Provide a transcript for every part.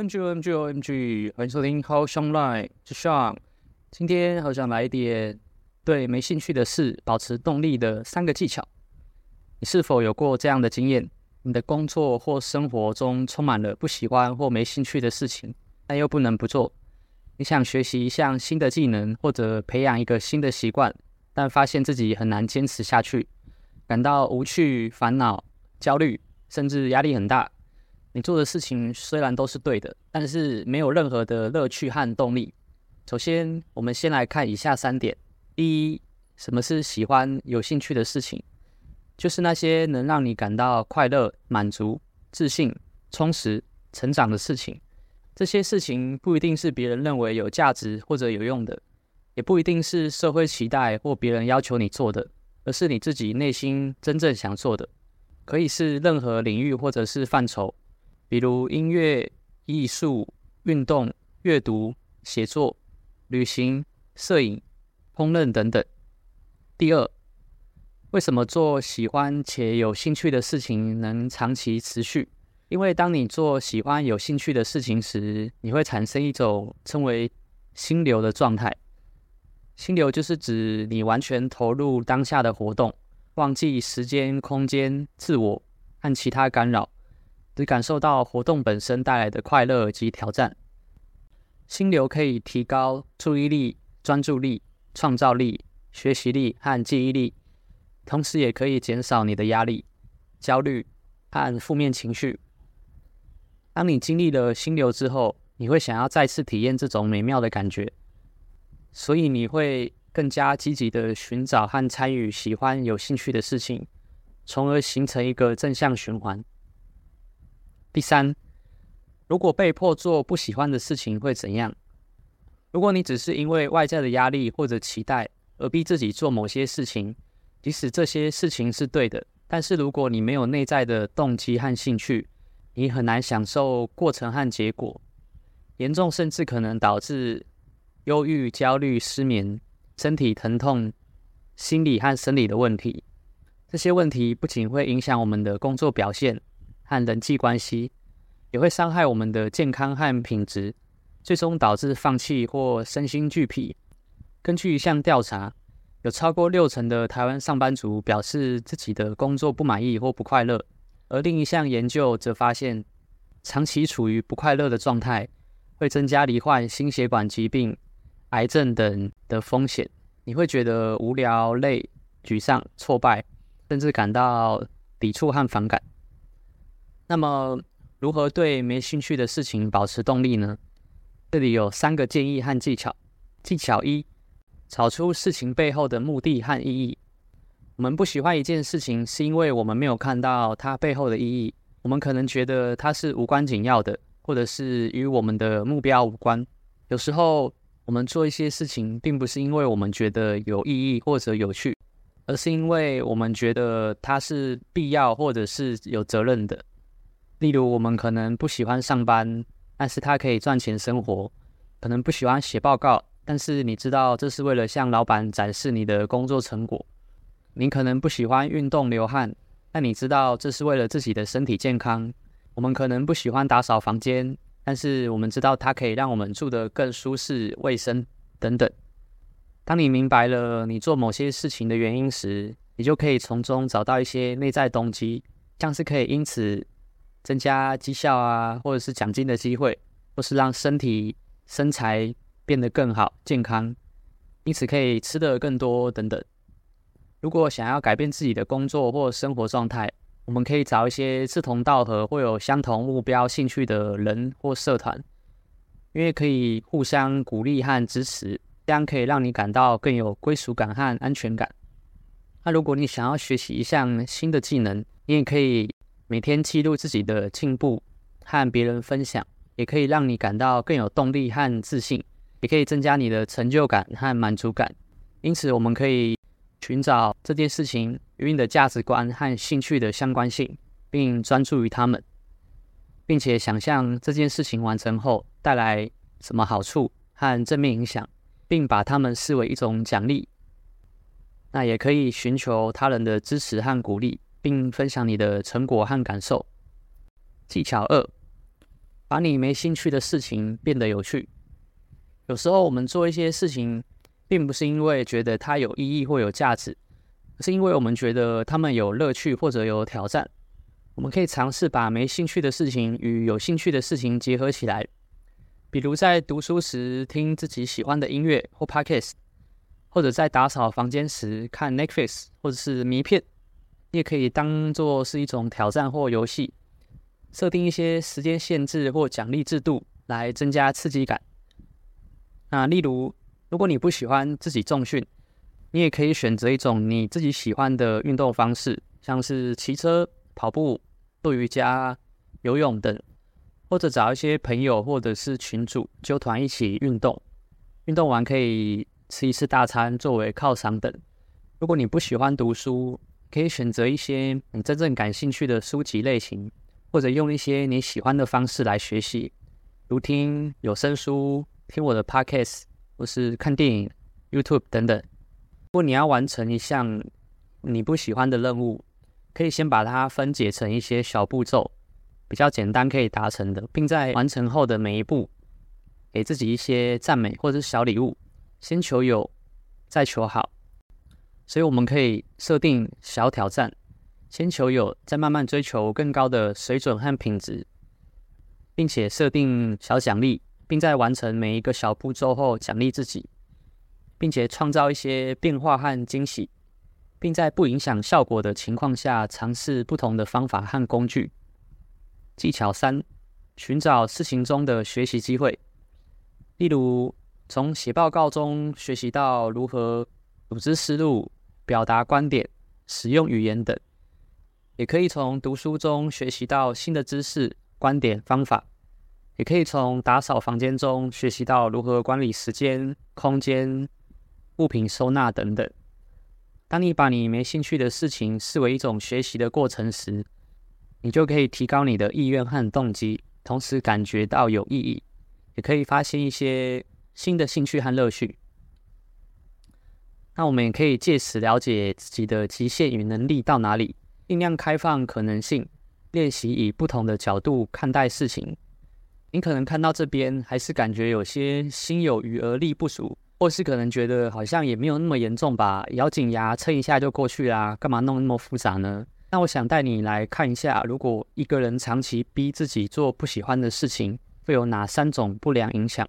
OMG OMG OMG，欢迎收听 How Shine Light，是 Sean。今天好想来一点对没兴趣的事保持动力的三个技巧。你是否有过这样的经验？你的工作或生活中充满了不喜欢或没兴趣的事情，但又不能不做。你想学习一项新的技能，或者培养一个新的习惯，但发现自己很难坚持下去，感到无趣、烦恼、焦虑，甚至压力很大。你做的事情虽然都是对的，但是没有任何的乐趣和动力。首先，我们先来看以下三点：第一，什么是喜欢、有兴趣的事情？就是那些能让你感到快乐、满足、自信、充实、成长的事情。这些事情不一定是别人认为有价值或者有用的，也不一定是社会期待或别人要求你做的，而是你自己内心真正想做的。可以是任何领域或者是范畴。比如音乐、艺术、运动、阅读、写作、旅行、摄影、烹饪等等。第二，为什么做喜欢且有兴趣的事情能长期持续？因为当你做喜欢有兴趣的事情时，你会产生一种称为心流的状态。心流就是指你完全投入当下的活动，忘记时间、空间、自我和其他干扰。只感受到活动本身带来的快乐及挑战。心流可以提高注意力、专注力、创造力、学习力和记忆力，同时也可以减少你的压力、焦虑和负面情绪。当你经历了心流之后，你会想要再次体验这种美妙的感觉，所以你会更加积极地寻找和参与喜欢、有兴趣的事情，从而形成一个正向循环。第三，如果被迫做不喜欢的事情会怎样？如果你只是因为外在的压力或者期待而逼自己做某些事情，即使这些事情是对的，但是如果你没有内在的动机和兴趣，你很难享受过程和结果，严重甚至可能导致忧郁、焦虑、失眠、身体疼痛、心理和生理的问题。这些问题不仅会影响我们的工作表现。和人际关系也会伤害我们的健康和品质，最终导致放弃或身心俱疲。根据一项调查，有超过六成的台湾上班族表示自己的工作不满意或不快乐，而另一项研究则发现，长期处于不快乐的状态会增加罹患心血管疾病、癌症等的风险。你会觉得无聊、累、沮丧、挫败，甚至感到抵触和反感。那么，如何对没兴趣的事情保持动力呢？这里有三个建议和技巧。技巧一：找出事情背后的目的和意义。我们不喜欢一件事情，是因为我们没有看到它背后的意义。我们可能觉得它是无关紧要的，或者是与我们的目标无关。有时候，我们做一些事情，并不是因为我们觉得有意义或者有趣，而是因为我们觉得它是必要或者是有责任的。例如，我们可能不喜欢上班，但是它可以赚钱生活；可能不喜欢写报告，但是你知道这是为了向老板展示你的工作成果。你可能不喜欢运动流汗，但你知道这是为了自己的身体健康。我们可能不喜欢打扫房间，但是我们知道它可以让我们住得更舒适、卫生等等。当你明白了你做某些事情的原因时，你就可以从中找到一些内在动机，像是可以因此。增加绩效啊，或者是奖金的机会，或是让身体身材变得更好、健康，因此可以吃得更多等等。如果想要改变自己的工作或生活状态，我们可以找一些志同道合或有相同目标、兴趣的人或社团，因为可以互相鼓励和支持，这样可以让你感到更有归属感和安全感。那如果你想要学习一项新的技能，你也可以。每天记录自己的进步，和别人分享，也可以让你感到更有动力和自信，也可以增加你的成就感和满足感。因此，我们可以寻找这件事情与你的价值观和兴趣的相关性，并专注于他们，并且想象这件事情完成后带来什么好处和正面影响，并把它们视为一种奖励。那也可以寻求他人的支持和鼓励。并分享你的成果和感受。技巧二：把你没兴趣的事情变得有趣。有时候我们做一些事情，并不是因为觉得它有意义或有价值，而是因为我们觉得它们有乐趣或者有挑战。我们可以尝试把没兴趣的事情与有兴趣的事情结合起来，比如在读书时听自己喜欢的音乐或 Podcast，或者在打扫房间时看 Netflix 或者是迷片。你也可以当做是一种挑战或游戏，设定一些时间限制或奖励制度来增加刺激感。那例如，如果你不喜欢自己重训，你也可以选择一种你自己喜欢的运动方式，像是骑车、跑步、做瑜伽、游泳等，或者找一些朋友或者是群组纠团一起运动。运动完可以吃一次大餐作为犒赏等。如果你不喜欢读书，可以选择一些你真正感兴趣的书籍类型，或者用一些你喜欢的方式来学习，如听有声书、听我的 podcast，或是看电影、YouTube 等等。如果你要完成一项你不喜欢的任务，可以先把它分解成一些小步骤，比较简单可以达成的，并在完成后的每一步，给自己一些赞美或者是小礼物。先求有，再求好。所以我们可以设定小挑战，先求有，再慢慢追求更高的水准和品质，并且设定小奖励，并在完成每一个小步骤后奖励自己，并且创造一些变化和惊喜，并在不影响效果的情况下尝试不同的方法和工具。技巧三：寻找事情中的学习机会，例如从写报告中学习到如何组织思路。表达观点、使用语言等，也可以从读书中学习到新的知识、观点、方法；也可以从打扫房间中学习到如何管理时间、空间、物品收纳等等。当你把你没兴趣的事情视为一种学习的过程时，你就可以提高你的意愿和动机，同时感觉到有意义，也可以发现一些新的兴趣和乐趣。那我们也可以借此了解自己的极限与能力到哪里，尽量开放可能性，练习以不同的角度看待事情。你可能看到这边还是感觉有些心有余而力不足，或是可能觉得好像也没有那么严重吧，咬紧牙撑一下就过去啦，干嘛弄那么复杂呢？那我想带你来看一下，如果一个人长期逼自己做不喜欢的事情，会有哪三种不良影响？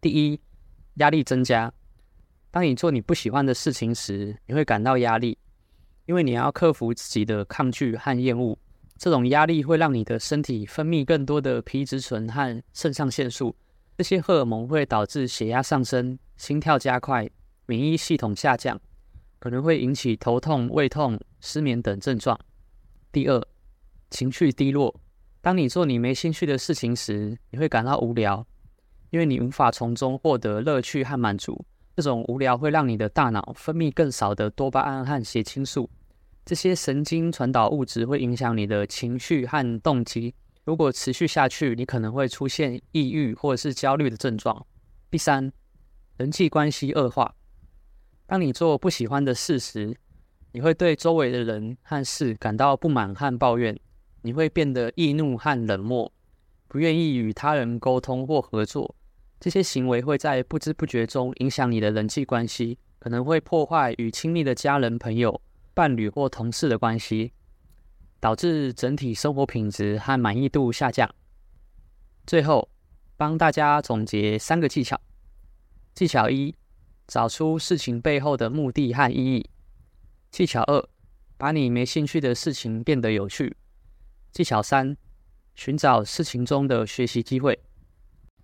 第一，压力增加。当你做你不喜欢的事情时，你会感到压力，因为你要克服自己的抗拒和厌恶。这种压力会让你的身体分泌更多的皮质醇和肾上腺素，这些荷尔蒙会导致血压上升、心跳加快、免疫系统下降，可能会引起头痛、胃痛、失眠等症状。第二，情绪低落。当你做你没兴趣的事情时，你会感到无聊，因为你无法从中获得乐趣和满足。这种无聊会让你的大脑分泌更少的多巴胺和血清素，这些神经传导物质会影响你的情绪和动机。如果持续下去，你可能会出现抑郁或者是焦虑的症状。第三，人际关系恶化。当你做不喜欢的事时，你会对周围的人和事感到不满和抱怨，你会变得易怒和冷漠，不愿意与他人沟通或合作。这些行为会在不知不觉中影响你的人际关系，可能会破坏与亲密的家人、朋友、伴侣或同事的关系，导致整体生活品质和满意度下降。最后，帮大家总结三个技巧：技巧一，找出事情背后的目的和意义；技巧二，把你没兴趣的事情变得有趣；技巧三，寻找事情中的学习机会。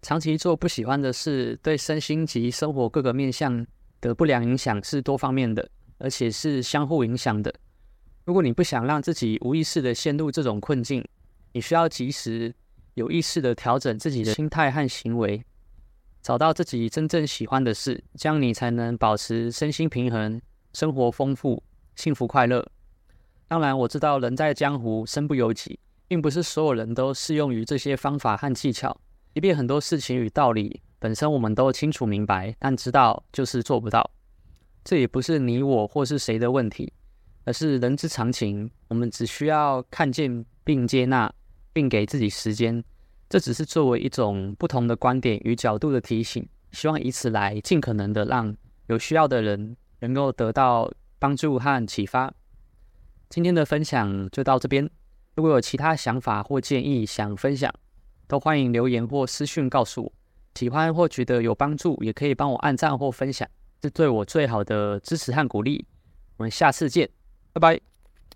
长期做不喜欢的事，对身心及生活各个面向的不良影响是多方面的，而且是相互影响的。如果你不想让自己无意识地陷入这种困境，你需要及时、有意识地调整自己的心态和行为，找到自己真正喜欢的事，这样你才能保持身心平衡，生活丰富、幸福快乐。当然，我知道人在江湖，身不由己，并不是所有人都适用于这些方法和技巧。即便很多事情与道理本身我们都清楚明白，但知道就是做不到。这也不是你我或是谁的问题，而是人之常情。我们只需要看见并接纳，并给自己时间，这只是作为一种不同的观点与角度的提醒，希望以此来尽可能的让有需要的人能够得到帮助和启发。今天的分享就到这边，如果有其他想法或建议想分享，都欢迎留言或私讯告诉我。喜欢或觉得有帮助，也可以帮我按赞或分享，是对我最好的支持和鼓励。我们下次见，拜拜。